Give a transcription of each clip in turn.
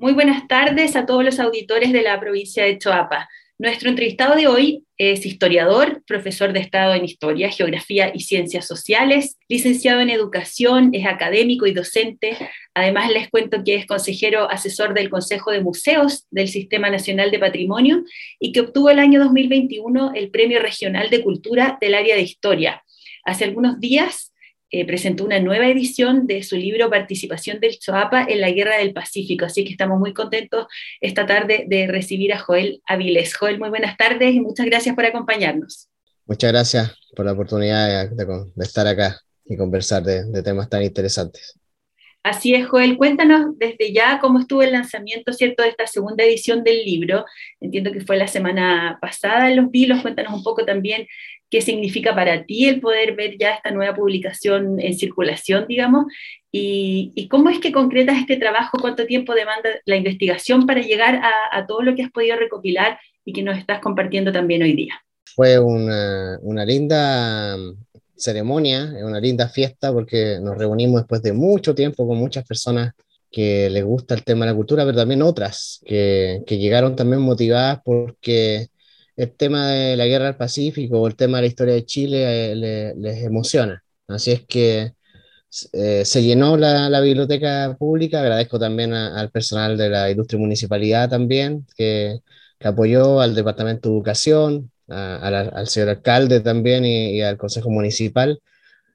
Muy buenas tardes a todos los auditores de la provincia de Choapa. Nuestro entrevistado de hoy es historiador, profesor de Estado en Historia, Geografía y Ciencias Sociales, licenciado en Educación, es académico y docente. Además, les cuento que es consejero asesor del Consejo de Museos del Sistema Nacional de Patrimonio y que obtuvo el año 2021 el Premio Regional de Cultura del área de Historia. Hace algunos días eh, presentó una nueva edición de su libro Participación del Choapa en la Guerra del Pacífico. Así que estamos muy contentos esta tarde de recibir a Joel Avilés. Joel, muy buenas tardes y muchas gracias por acompañarnos. Muchas gracias por la oportunidad de, estar acá y conversar de, temas tan interesantes. Así es, Joel, cuéntanos desde ya cómo estuvo el lanzamiento, ¿cierto?, de esta segunda edición del libro. Entiendo que fue la semana pasada en Los Vilos. Cuéntanos un poco también qué significa para ti el poder ver ya esta nueva publicación en circulación, digamos, y, cómo es que concretas este trabajo, cuánto tiempo demanda la investigación para llegar a, todo lo que has podido recopilar y que nos estás compartiendo también hoy día. Fue una, una linda ceremonia, una linda fiesta porque nos reunimos después de mucho tiempo con muchas personas que les gusta el tema de la cultura, pero también otras que, que llegaron también motivadas porque el tema de la guerra del Pacífico o el tema de la historia de Chile eh, les emociona. Así es que eh, se llenó la, biblioteca pública. Agradezco también al personal de la Ilustre Municipalidad también, que, apoyó al Departamento de Educación, al señor alcalde también y, al Consejo Municipal.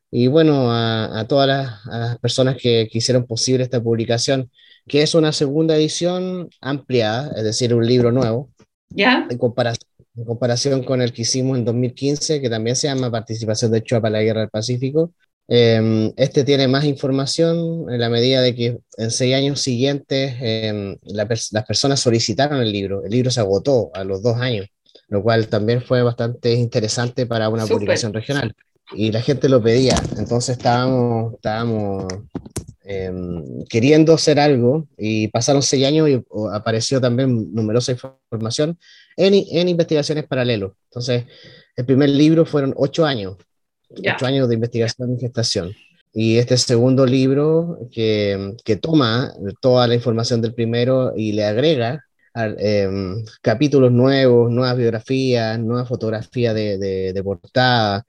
Y bueno, a, todas las, personas que, que, hicieron posible esta publicación, que es una segunda edición ampliada, es decir, un libro nuevo. ¿Ya? En comparación en comparación con el que hicimos en 2015, que también se llama Participación de Chua para la Guerra del Pacífico. Em, este tiene más información en la medida de que en seis años siguientes em, las personas solicitaron el libro. El libro se agotó a los dos años, lo cual también fue bastante interesante para una publicación regional. Y la gente lo pedía, entonces estábamos, estábamos em, queriendo hacer algo y pasaron seis años y apareció también numerosa información en, en investigaciones paralelos. Entonces, el primer libro fueron ocho años, ocho años de investigación y gestación. Y este segundo libro que, que toma toda la información del primero y le agrega em, capítulos nuevos, nuevas biografías, nueva fotografía de, de, de portada,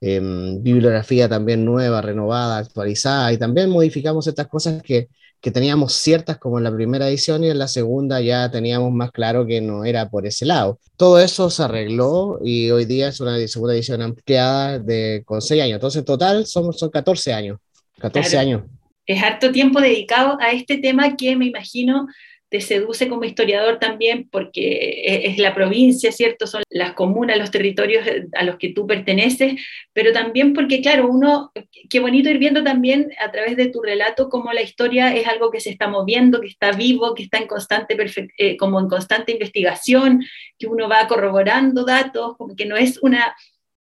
Em, bibliografía también nueva, renovada, actualizada, y también modificamos estas cosas que, que, teníamos ciertas como en la primera edición y en la segunda ya teníamos más claro que no era por ese lado. Todo eso se arregló y hoy día es una segunda edición ampliada de, con 6 años. Entonces, en total son, son 14 años. 14 años. Es harto tiempo dedicado a este tema que me imagino te seduce como historiador también porque e-, es la provincia, ¿cierto? Son las comunas, los territorios eh, a los que tú perteneces, pero también porque, claro, uno, qué bonito ir viendo también a través de tu relato cómo la historia es algo que se está moviendo, que está vivo, que está en constante, eh, como en constante investigación, que uno va corroborando datos, como que no es una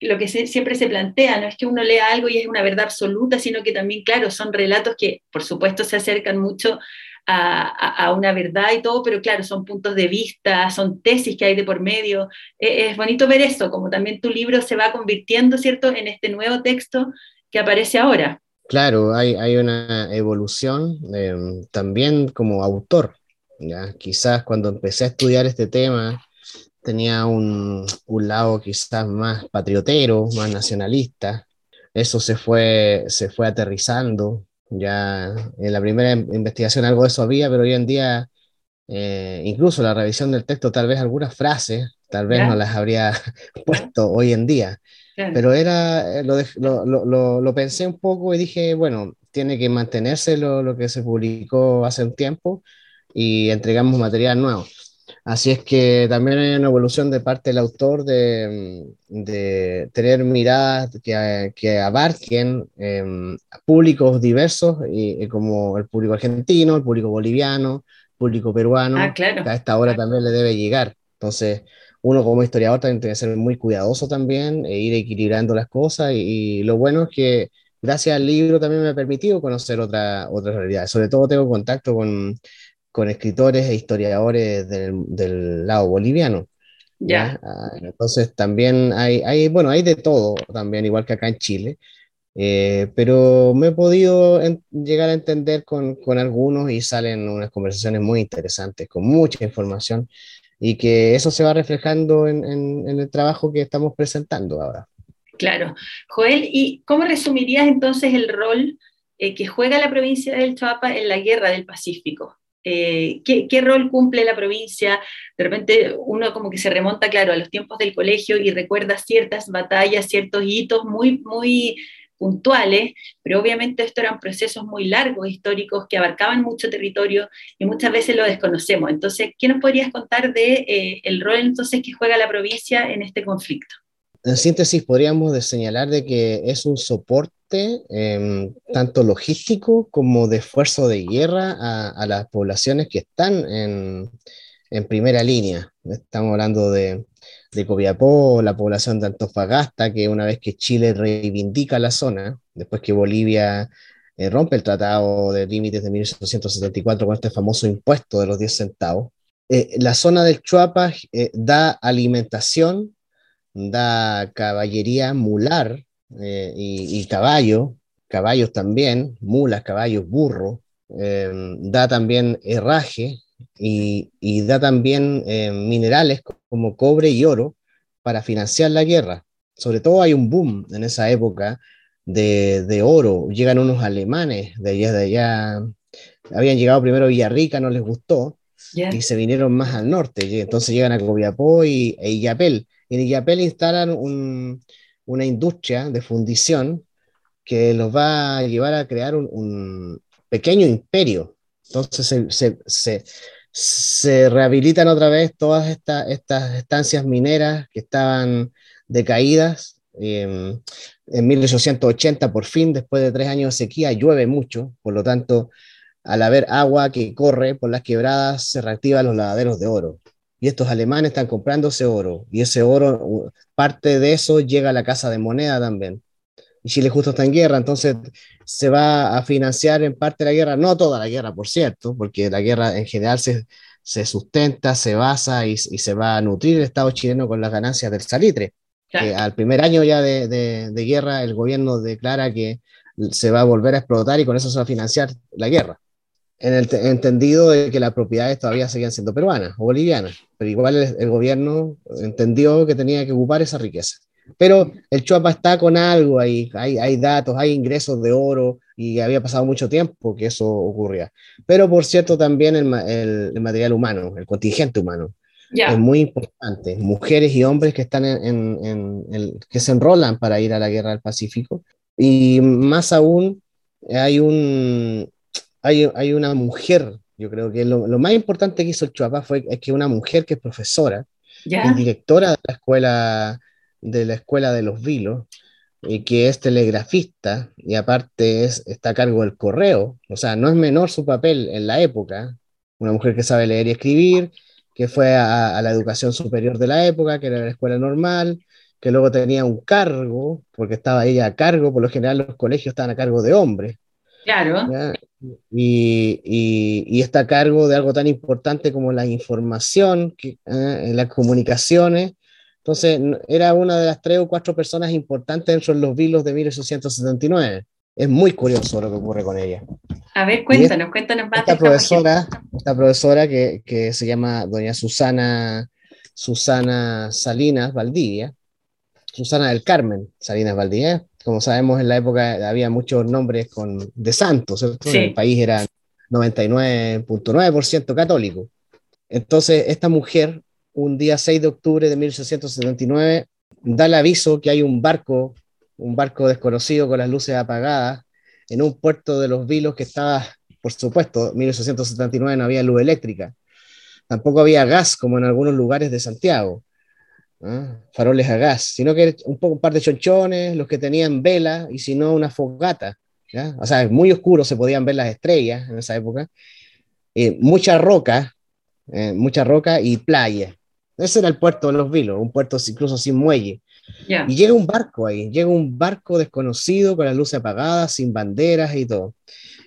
lo que siempre se plantea, no es que uno lea algo y es una verdad absoluta, sino que también, claro, son relatos que por supuesto se acercan mucho a, una verdad y todo, pero claro, son puntos de vista, son tesis que hay de por medio. E, es bonito ver eso, como también tu libro se va convirtiendo, ¿cierto?, en este nuevo texto que aparece ahora. Claro, hay, una evolución em, también como autor. ¿ya? Quizás cuando empecé a estudiar este tema tenía un, un lado quizás más patriotero, más nacionalista. Eso se fue, se fue aterrizando ya en la primera investigación algo de eso había, pero hoy en día, eh, incluso la revisión del texto, tal vez algunas frases, tal vez no las habría puesto hoy en día. Pero era, eh, lo, lo, lo, lo, pensé un poco y dije, bueno, tiene que mantenerse lo, que se publicó hace un tiempo y entregamos material nuevo. Así es que también hay una evolución de parte del autor de, de tener miradas que, que abarquen em, públicos diversos, y, como el público argentino, el público boliviano, el público peruano, ah, claro. que a esta hora también le debe llegar. Entonces, uno como historiador también tiene que ser muy cuidadoso también, e ir equilibrando las cosas, y, lo bueno es que gracias al libro también me ha permitido conocer otra, otras realidades. Sobre todo tengo contacto con con escritores e historiadores del, del lado boliviano. Ya. Ah, entonces también hay, hay, bueno, hay de todo también, igual que acá en Chile, Eh, pero me he podido llegar a entender con, con, algunos y salen unas conversaciones muy interesantes, con mucha información, y que eso se va reflejando en, en, el trabajo que estamos presentando ahora. Claro. Joel, ¿y cómo resumirías entonces el rol eh, que juega la provincia del Choapa en la guerra del Pacífico? Eh, ¿qué, ¿qué, rol cumple la provincia? De repente uno como que se remonta, claro, a los tiempos del colegio y recuerda ciertas batallas, ciertos hitos muy, muy puntuales, pero obviamente estos eran procesos muy largos, históricos, que abarcaban mucho territorio y muchas veces lo desconocemos. Entonces, ¿qué nos podrías contar de eh, el rol entonces que juega la provincia en este conflicto? En síntesis, podríamos señalar de que es un soporte em, tanto logístico como de esfuerzo de guerra a, las poblaciones que están en, en primera línea. Estamos hablando de, de Copiapó, la población de Antofagasta, que una vez que Chile reivindica la zona, después que Bolivia eh, rompe el tratado de límites de 1874 con este famoso impuesto de los 10 centavos, eh, la zona del Chuapa eh, da alimentación, da caballería mular y, caballo, caballos también, mulas, caballos, burro, da también herraje, y, da también eh, minerales como cobre y oro para financiar la guerra. Sobre todo hay un boom en esa época de, oro. Llegan unos alemanes de allá, de allá. Habían llegado primero a Villarrica, no les gustó, y se vinieron más al norte. Y entonces llegan a Copiapó y, e Illapel. Y en Illapel instalan una industria de fundición que los va a llevar a crear un, pequeño imperio. Entonces se, se, rehabilitan otra vez todas estas estancias mineras que estaban decaídas. Em, en 1880, por fin, después de tres años de sequía, llueve mucho, por lo tanto, al haber agua que corre por las quebradas, se reactivan los lavaderos de oro. Y estos alemanes están comprando ese oro, y ese oro, parte de eso llega a la casa de moneda también. Y Chile justo está en guerra, entonces se va a financiar en parte la guerra, no toda la guerra, por cierto, porque la guerra en general se, se sustenta, se basa y, y, se va a nutrir el Estado chileno con las ganancias del salitre. al primer año ya de, de, guerra, el gobierno declara que se va a volver a explotar y con eso se va a financiar la guerra. En el entendido de que las propiedades todavía seguían siendo peruanas o bolivianas, pero igual el, el gobierno entendió que tenía que ocupar esa riqueza. Pero el Chuapa está con algo ahí, hay, hay datos, hay ingresos de oro y había pasado mucho tiempo que eso ocurría. Pero por cierto también el, el, material humano, el contingente humano. Es muy importante. Mujeres y hombres que están en, en, en que se enrolan para ir a la guerra del Pacífico. Y más aún, hay, un, hay, hay una mujer, yo creo que lo, lo, más importante que hizo el Chuapa fue es que una mujer que es profesora, es directora de la escuela de la Escuela de los Vilos, y que es telegrafista y aparte es, está a cargo del correo. O sea, no es menor su papel en la época. Una mujer que sabe leer y escribir, que fue a, la educación superior de la época, que era la escuela normal, que luego tenía un cargo, porque estaba ella a cargo, por lo general los colegios estaban a cargo de hombres. Claro. Y, y, está a cargo de algo tan importante como la información, que, eh, las comunicaciones, entonces, era una de las tres o cuatro personas importantes dentro de los vilos de 1879. Es muy curioso lo que ocurre con ella. A ver, cuéntanos, cuéntanos más. Esta profesora, esta profesora que, que, se llama doña Susana, Susana Salinas Valdivia, Susana del Carmen Salinas Valdivia. Como sabemos, en la época había muchos nombres con, de santos, ¿cierto? En el país era 99.9% católico. Entonces, esta mujer un día 6 de octubre de 1879, da el aviso que hay un barco, un barco desconocido con las luces apagadas, en un puerto de los Vilos que estaba, por supuesto, en 1879 no había luz eléctrica, tampoco había gas como en algunos lugares de Santiago, faroles a gas, sino que un, poco, un par de chonchones, los que tenían vela y si no una fogata. O sea, muy oscuro, se podían ver las estrellas en esa época. Eh, mucha roca, eh, mucha roca y playa. Ese era el puerto de los Vilos, un puerto incluso sin muelle. Y llega un barco ahí, llega un barco desconocido con las luces apagadas, sin banderas y todo.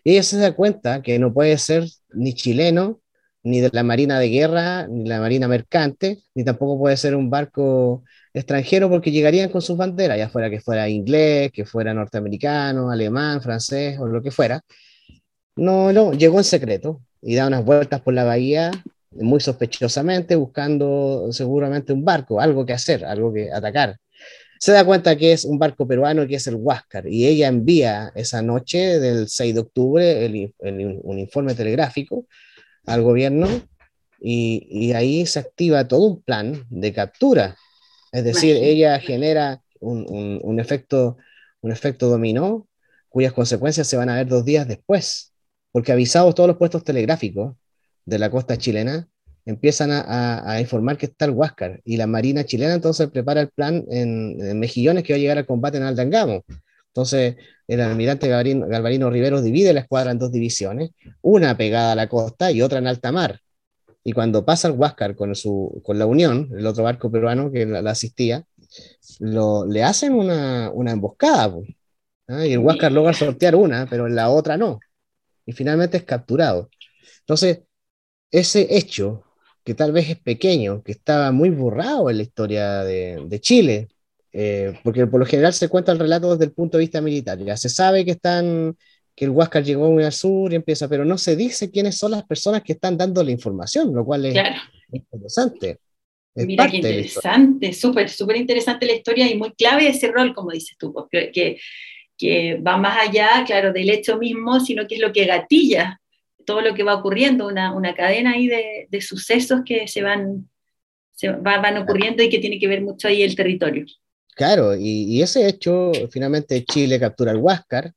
Y ella se da cuenta que no puede ser ni chileno ni de la Marina de Guerra, ni la Marina Mercante, ni tampoco puede ser un barco extranjero porque llegarían con sus banderas, ya fuera que fuera inglés, que fuera norteamericano, alemán, francés o lo que fuera. No, no, llegó en secreto y da unas vueltas por la bahía muy sospechosamente, buscando seguramente un barco, algo que hacer, algo que atacar. Se da cuenta que es un barco peruano que es el Huáscar y ella envía esa noche del 6 de octubre un informe telegráfico al gobierno y, y, ahí se activa todo un plan de captura. Es decir, ella genera un, un, un, efecto, un efecto dominó cuyas consecuencias se van a ver dos días después, porque avisados todos los puestos telegráficos de la costa chilena empiezan a, a, informar que está el Huáscar y la Marina chilena entonces prepara el plan en, en Mejillones que va a llegar al combate en Aldangamo. Entonces, el almirante Galvarino, Galvarino divide la escuadra en dos divisiones, una pegada a la costa y otra en alta mar. Y cuando pasa el Huáscar con, su, con la Unión, el otro barco peruano que la, la asistía, lo, le hacen una, una emboscada. ¿ah? Y el Huáscar logra sortear una, pero en la otra no. Y finalmente es capturado. Entonces, ese hecho, que tal vez es pequeño, que estaba muy borrado en la historia de, de Chile, eh, porque por lo general se cuenta el relato desde el punto de vista militar. Ya se sabe que están que el Huáscar llegó muy al sur y empieza, pero no se dice quiénes son las personas que están dando la información, lo cual es Claro. interesante. Es Mira qué interesante, súper, súper interesante la historia y muy clave ese rol, como dices tú, porque que, que va más allá, claro, del hecho mismo, sino que es lo que gatilla todo lo que va ocurriendo, una, una cadena ahí de, de sucesos que se van, se va- van ocurriendo y que tiene que ver mucho ahí el territorio. Claro, y, y ese hecho, finalmente Chile captura el Huáscar.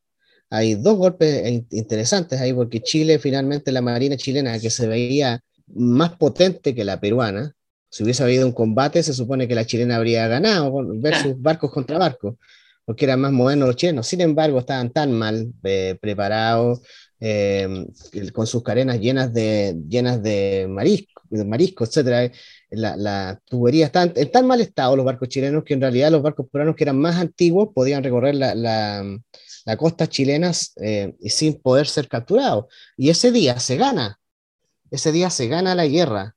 Hay dos golpes in- interesantes ahí, porque Chile, finalmente, la Marina chilena, que se veía más potente que la peruana, si hubiese habido un combate, se supone que la chilena habría ganado versus barcos contra barcos, porque eran más modernos los chilenos. Sin embargo, estaban tan mal eh, preparados, eh, con sus carenas llenas de, llenas de marisco, de marisco, etcétera. La, la tubería está en, en tan mal estado los barcos chilenos que en realidad los barcos peruanos que eran más antiguos podían recorrer la, la, la costa chilena eh, y sin poder ser capturados. Y ese día se gana, ese día se gana la guerra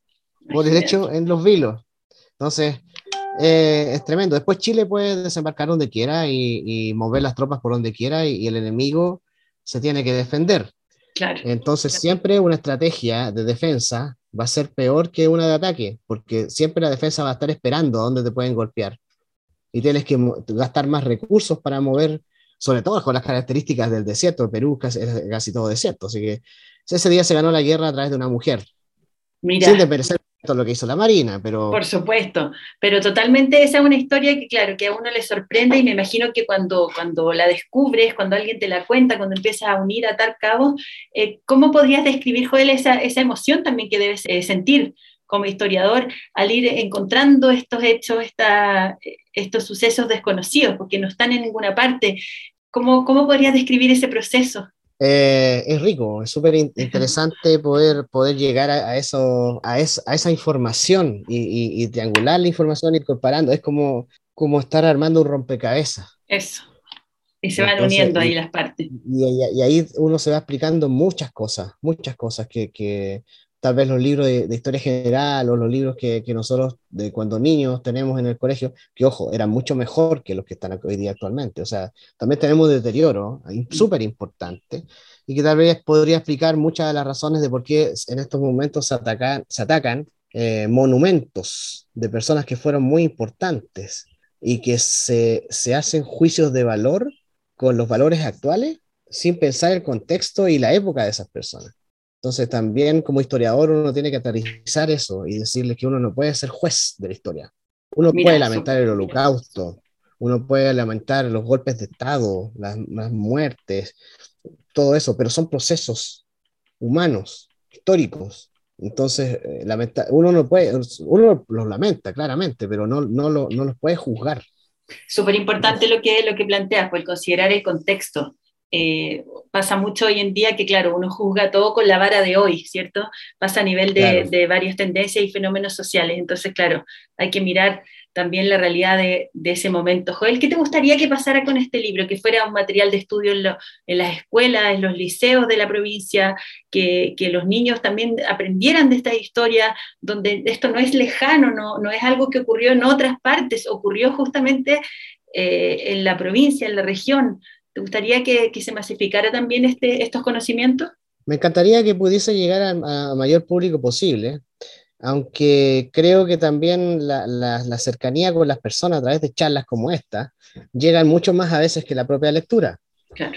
por el hecho en los vilos. Entonces, eh, es tremendo. Después Chile puede desembarcar donde quiera y, y mover las tropas por donde quiera y, y el enemigo se tiene que defender. Claro, Entonces, siempre una estrategia de defensa va a ser peor que una de ataque, porque siempre la defensa va a estar esperando a dónde te pueden golpear. Y tienes que gastar más recursos para mover, sobre todo con las características del desierto. Perú casi, es casi todo desierto. Así que ese día se ganó la guerra a través de una mujer, mira. sin desmerecer todo lo que hizo la Marina, pero Por supuesto, pero totalmente esa es una historia que, claro, que a uno le sorprende y me imagino que cuando, cuando la descubres, cuando alguien te la cuenta, cuando empiezas a unir, a atar cabos, eh, ¿cómo podrías describir, Joel, esa, esa emoción también que debes eh, sentir como historiador al ir encontrando estos hechos, esta, estos sucesos desconocidos, porque no están en ninguna parte? ¿Cómo, cómo podrías describir ese proceso? Eh, es rico, es súper in- interesante poder, poder llegar a, a eso, a, es- a esa información y, y- y triangular la información, ir comparando. Es como, como estar armando un rompecabezas. Eso. Y se van Entonces, uniendo ahí y- las partes. Y ahí uno se va explicando muchas cosas, muchas cosas que, que tal vez los libros de, de historia general o los libros que, que nosotros de cuando niños tenemos en el colegio, que ojo, eran mucho mejor que los que están hoy día actualmente. O sea, también tenemos deterioro súper importante y que tal vez podría explicar muchas de las razones de por qué en estos momentos se atacan, se atacan eh, monumentos de personas que fueron muy importantes y que se, se hacen juicios de valor con los valores actuales sin pensar el contexto y la época de esas personas. Entonces también como historiador uno tiene que aterrizar eso y decirle que uno no puede ser juez de la historia. Uno Mira, puede lamentar el holocausto, uno puede lamentar los golpes de Estado, las, las muertes, todo eso, pero son procesos humanos, históricos. Entonces, eh, lamenta- uno no puede, uno los lamenta claramente, pero no, no, lo, no los puede juzgar. Súper importante lo que, lo que planteas, pues considerar el contexto. Eh, pasa mucho hoy en día que, claro, uno juzga todo con la vara de hoy, ¿cierto? Pasa a nivel de, de varias tendencias y fenómenos sociales. Entonces, claro, hay que mirar también la realidad de, ese momento. Joel, ¿qué te gustaría que pasara con este libro? Que fuera un material de estudio en, las escuelas, en los liceos de la provincia, que, los niños también aprendieran de esta historia, donde esto no es lejano, no, no es algo que ocurrió en otras partes, ocurrió justamente eh, en la provincia, en la región. ¿Te gustaría que, se masificara también este, estos conocimientos? Me encantaría que pudiese llegar a mayor público posible aunque creo que también la, cercanía con las personas a través de charlas como esta llegan mucho más a veces que la propia lectura.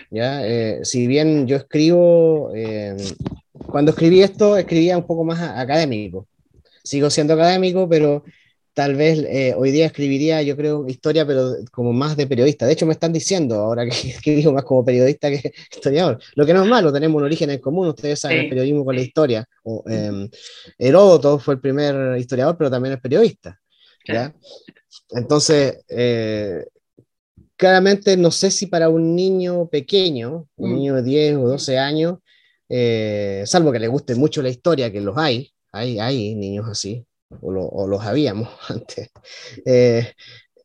¿ya? Eh, si bien yo escribo, eh, cuando escribí esto, escribía un poco más académico. Sigo siendo académico, pero tal vez eh, hoy día escribiría, yo creo, historia, pero como más de periodista. De hecho, me están diciendo ahora que escribo más como periodista que historiador. Lo que no es malo, tenemos un origen en común, ustedes saben, el periodismo con la historia. O, eh, Heródoto fue el primer historiador, pero también es periodista. ¿ya? Entonces, eh, claramente no sé si para un niño pequeño, un mm. niño de 10 o 12 años, eh, salvo que le guste mucho la historia, que los hay, hay, hay niños así, o, los habíamos antes. Eh,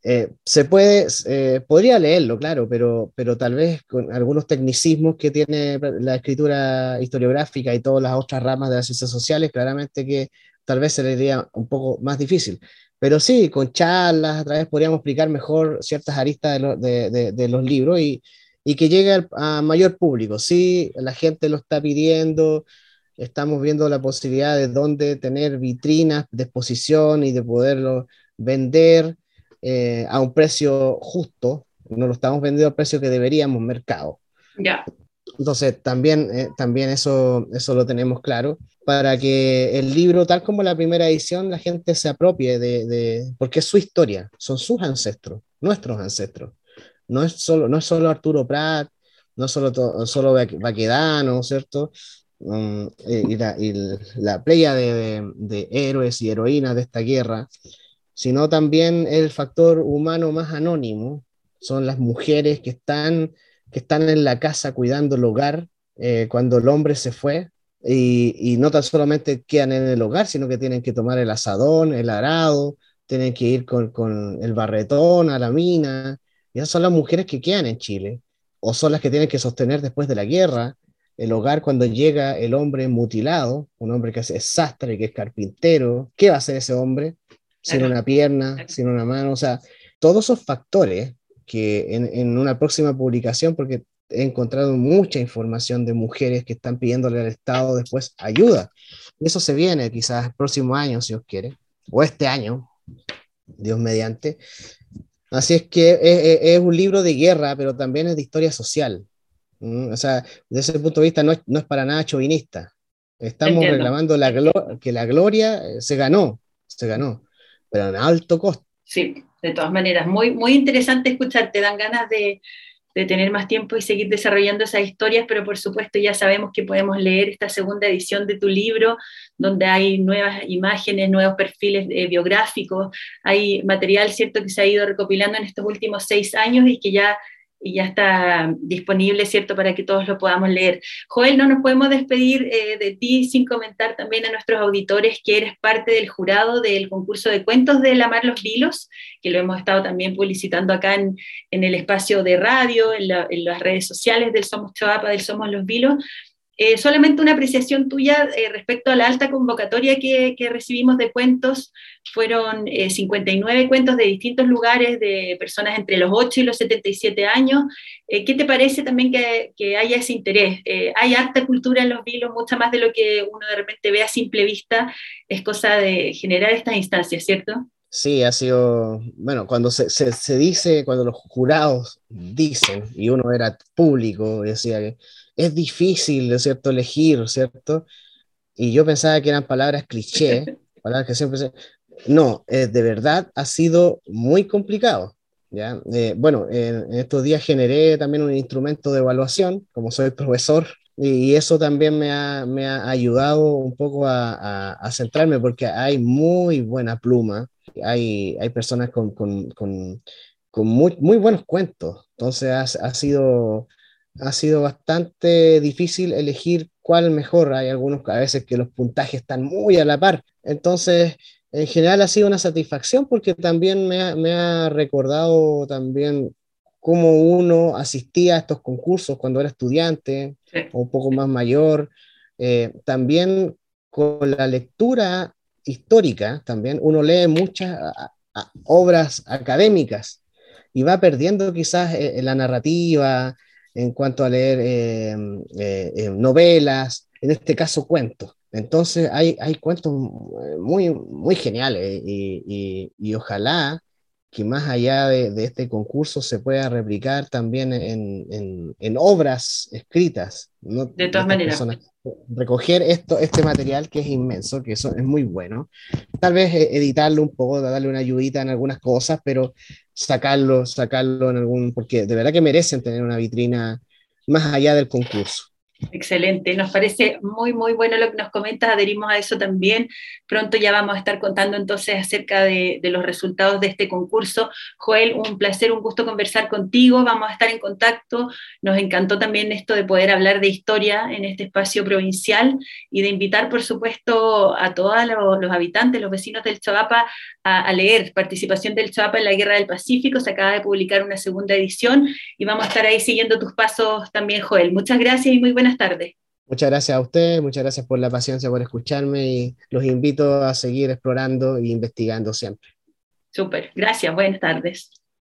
eh, se puede, eh, podría leerlo, claro, pero, pero tal vez con algunos tecnicismos que tiene la escritura historiográfica y todas las otras ramas de las ciencias sociales, claramente que tal vez se le diría un poco más difícil. Pero sí, con charlas, a través podríamos explicar mejor ciertas aristas de, de, los libros y, y que llegue a mayor público. Sí, la gente lo está pidiendo, estamos viendo la posibilidad de dónde tener vitrinas de exposición y de poderlo vender eh, a un precio justo. No lo estamos vendiendo al precio que deberíamos, mercado. Ya. Entonces, también, eh, también eso, eso lo tenemos claro, para que el libro, tal como la primera edición, la gente se apropie de, de porque es su historia, son sus ancestros, nuestros ancestros. No es solo, no es solo Arturo Prat, no solo, solo Baquedano, ¿cierto? Eh, y, la, playa de, héroes y heroínas de esta guerra, sino también el factor humano más anónimo, son las mujeres que están, que están en la casa cuidando el hogar eh, cuando el hombre se fue, y, no tan solamente quedan en el hogar, sino que tienen que tomar el asadón, el arado, tienen que ir con, con el barretón a la mina, y esas son las mujeres que quedan en Chile, o son las que tienen que sostener después de la guerra, el hogar cuando llega el hombre mutilado, un hombre que es sastre, que es carpintero, ¿qué va a hacer ese hombre? Sin una pierna, sin una mano, o sea, todos esos factores que en, una próxima publicación, porque he encontrado mucha información de mujeres que están pidiéndole al Estado después ayuda. Eso se viene quizás el próximo año, si os quiere, o este año, Dios mediante. Así es que es un libro de guerra, pero también es de historia social. Mm, o sea, desde ese punto de vista no es, no es para nada chauvinista. Estamos reclamando la que la gloria eh, se ganó, se ganó, pero en alto costo. Sí, de todas maneras, muy, muy interesante escucharte, dan ganas de, de tener más tiempo y seguir desarrollando esas historias, pero por supuesto ya sabemos que podemos leer esta segunda edición de tu libro, donde hay nuevas imágenes, nuevos perfiles eh, biográficos, hay material, ¿cierto?, que se ha ido recopilando en estos últimos seis años y que ya y ya está disponible, ¿cierto?, para que todos lo podamos leer. Joel, no nos podemos despedir eh, de ti sin comentar también a nuestros auditores que eres parte del jurado del concurso de cuentos de La Mar Los Vilos, que lo hemos estado también publicitando acá en, en el espacio de radio, en, las redes sociales del Somos Choapa, del Somos Los Vilos, eh, solamente una apreciación tuya eh, respecto a la alta convocatoria que, recibimos de cuentos. Fueron 59 eh, cuentos de distintos lugares, de personas entre los 8 y los 77 años. ¿Qué te parece también que, que haya ese interés? hay alta cultura en los vilos, mucha más de lo que uno de repente ve a simple vista. Es cosa de generar estas instancias, ¿cierto? Sí, ha sido, bueno, cuando se, se, dice, cuando los jurados dicen, y uno era público, decía que es difícil, ¿cierto?, elegir, ¿cierto? Y yo pensaba que eran palabras cliché, palabras que siempre se... No, eh, de verdad ha sido muy complicado. ¿ya? Eh, bueno, en, estos días generé también un instrumento de evaluación, como soy profesor, y, eso también me ha, me ha, ayudado un poco a, a, centrarme, porque hay muy buena pluma, hay, hay personas con, con, con, con muy, muy, buenos cuentos, entonces ha, ha sido ha sido bastante difícil elegir cuál mejor. Hay algunos a veces que los puntajes están muy a la par. Entonces, en general ha sido una satisfacción porque también me ha, me ha recordado también cómo uno asistía a estos concursos cuando era estudiante o un poco más mayor. Eh, también con la lectura histórica, también uno lee muchas obras académicas y va perdiendo quizás eh, la narrativa en cuanto a leer eh, novelas, en este caso cuentos. Entonces hay, hay cuentos muy, muy geniales y, y ojalá que más allá de, este concurso se pueda replicar también en, en, obras escritas. De todas maneras. recoger esto, este material que es inmenso, que eso es muy bueno. Tal vez eh, editarlo un poco, darle una ayudita en algunas cosas, pero sacarlo, sacarlo en algún, porque de verdad que merecen tener una vitrina más allá del concurso. Excelente, nos parece muy, muy bueno lo que nos comentas, adherimos a eso también. Pronto ya vamos a estar contando entonces acerca de, los resultados de este concurso. Joel, un placer, un gusto conversar contigo, vamos a estar en contacto. Nos encantó también esto de poder hablar de historia en este espacio provincial y de invitar, por supuesto, a todos los, habitantes, los vecinos del Chavapa a, leer Participación del Chavapa en la Guerra del Pacífico. Se acaba de publicar una segunda edición y vamos a estar ahí siguiendo tus pasos también, Joel. Muchas gracias y muy buenas tardes. Muchas gracias a usted, muchas gracias por la paciencia, por escucharme y los invito a seguir explorando e investigando siempre. Súper, gracias, buenas tardes.